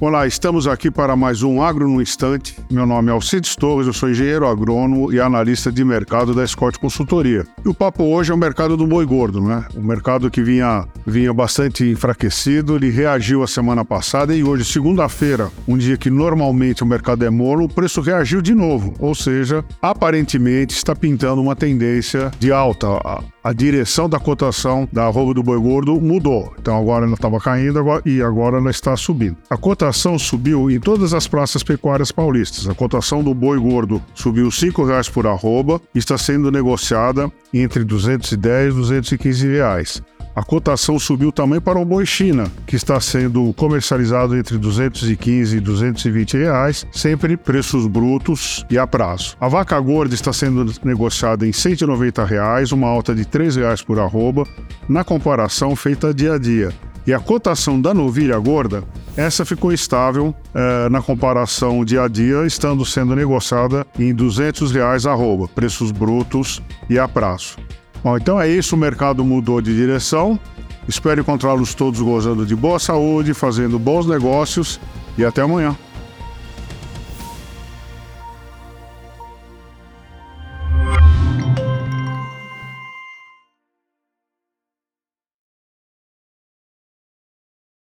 Olá, estamos aqui para mais um Agro no Instante. Meu nome é Alcides Torres, eu sou engenheiro agrônomo e analista de mercado da Scott Consultoria. E o papo hoje é o mercado do boi gordo, né? O mercado que vinha, vinha bastante enfraquecido, ele reagiu a semana passada e hoje, segunda-feira, um dia que normalmente o mercado é morno, o preço reagiu de novo. Ou seja, aparentemente está pintando uma tendência de alta a direção da cotação da arroba do boi gordo mudou. Então agora ela estava caindo agora, e agora ela está subindo. A cotação subiu em todas as praças pecuárias paulistas. A cotação do boi gordo subiu R$ 5,00 por arroba e está sendo negociada entre R$ 210 e 215 reais. A cotação subiu também para o boi China, que está sendo comercializado entre 215 e 220 reais, sempre preços brutos e a prazo. A vaca gorda está sendo negociada em 190 reais, uma alta de 3 reais por arroba, na comparação feita dia a dia. E a cotação da novilha gorda, essa ficou estável eh, na comparação dia a dia, estando sendo negociada em 200 reais arroba, preços brutos e a prazo. Bom, então é isso, o mercado mudou de direção. Espero encontrá-los todos gozando de boa saúde, fazendo bons negócios e até amanhã.